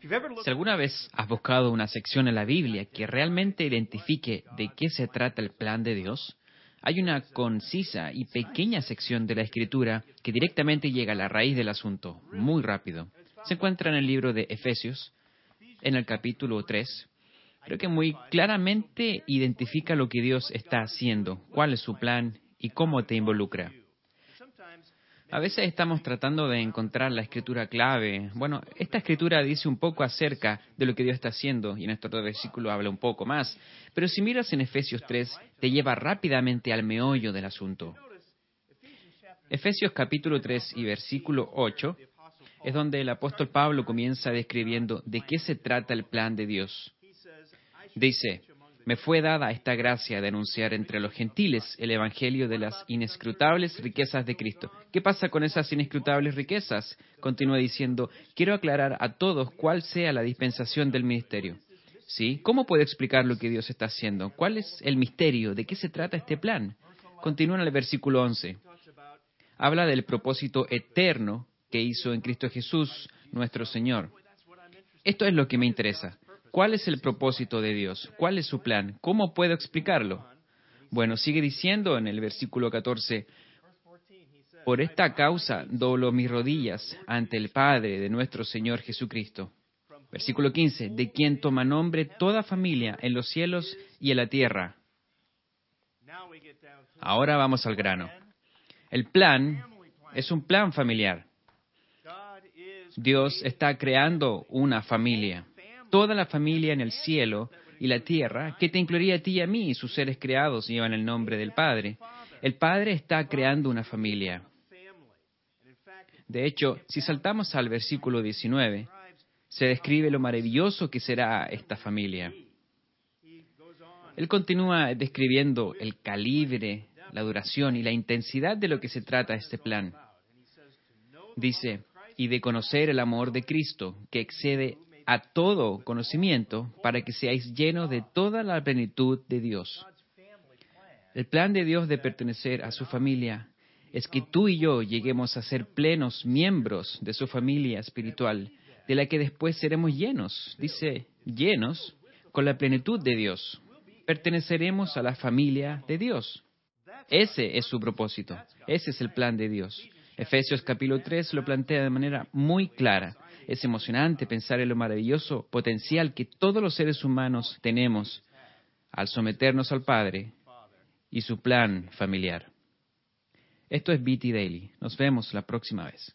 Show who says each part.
Speaker 1: Si alguna vez has buscado una sección en la Biblia que realmente identifique de qué se trata el plan de Dios, hay una concisa y pequeña sección de la Escritura que directamente llega a la raíz del asunto, muy rápido. Se encuentra en el libro de Efesios, en el capítulo 3. Creo que muy claramente identifica lo que Dios está haciendo, cuál es su plan y cómo te involucra. A veces estamos tratando de encontrar la escritura clave. Bueno, esta escritura dice un poco acerca de lo que Dios está haciendo y en este otro versículo habla un poco más. Pero si miras en Efesios 3, te lleva rápidamente al meollo del asunto. Efesios capítulo 3 y versículo 8 es donde el apóstol Pablo comienza describiendo de qué se trata el plan de Dios. Dice, me fue dada esta gracia de anunciar entre los gentiles el Evangelio de las inescrutables riquezas de Cristo. ¿Qué pasa con esas inescrutables riquezas? Continúa diciendo, quiero aclarar a todos cuál sea la dispensación del ministerio. ¿Sí? ¿Cómo puedo explicar lo que Dios está haciendo? ¿Cuál es el misterio? ¿De qué se trata este plan? Continúa en el versículo 11. Habla del propósito eterno que hizo en Cristo Jesús, nuestro Señor. Esto es lo que me interesa. ¿Cuál es el propósito de Dios? ¿Cuál es su plan? ¿Cómo puedo explicarlo? Bueno, sigue diciendo en el versículo 14, por esta causa doblo mis rodillas ante el Padre de nuestro Señor Jesucristo. Versículo 15, de quien toma nombre toda familia en los cielos y en la tierra. Ahora vamos al grano. El plan es un plan familiar. Dios está creando una familia toda la familia en el cielo y la tierra, que te incluiría a ti y a mí, sus seres creados llevan el nombre del Padre. El Padre está creando una familia. De hecho, si saltamos al versículo 19, se describe lo maravilloso que será esta familia. Él continúa describiendo el calibre, la duración y la intensidad de lo que se trata este plan. Dice, y de conocer el amor de Cristo, que excede a todo conocimiento para que seáis llenos de toda la plenitud de Dios. El plan de Dios de pertenecer a su familia es que tú y yo lleguemos a ser plenos miembros de su familia espiritual, de la que después seremos llenos, dice, llenos con la plenitud de Dios. Perteneceremos a la familia de Dios. Ese es su propósito, ese es el plan de Dios. Efesios capítulo 3 lo plantea de manera muy clara. Es emocionante pensar en lo maravilloso potencial que todos los seres humanos tenemos al someternos al Padre y su plan familiar. Esto es BT Daily. Nos vemos la próxima vez.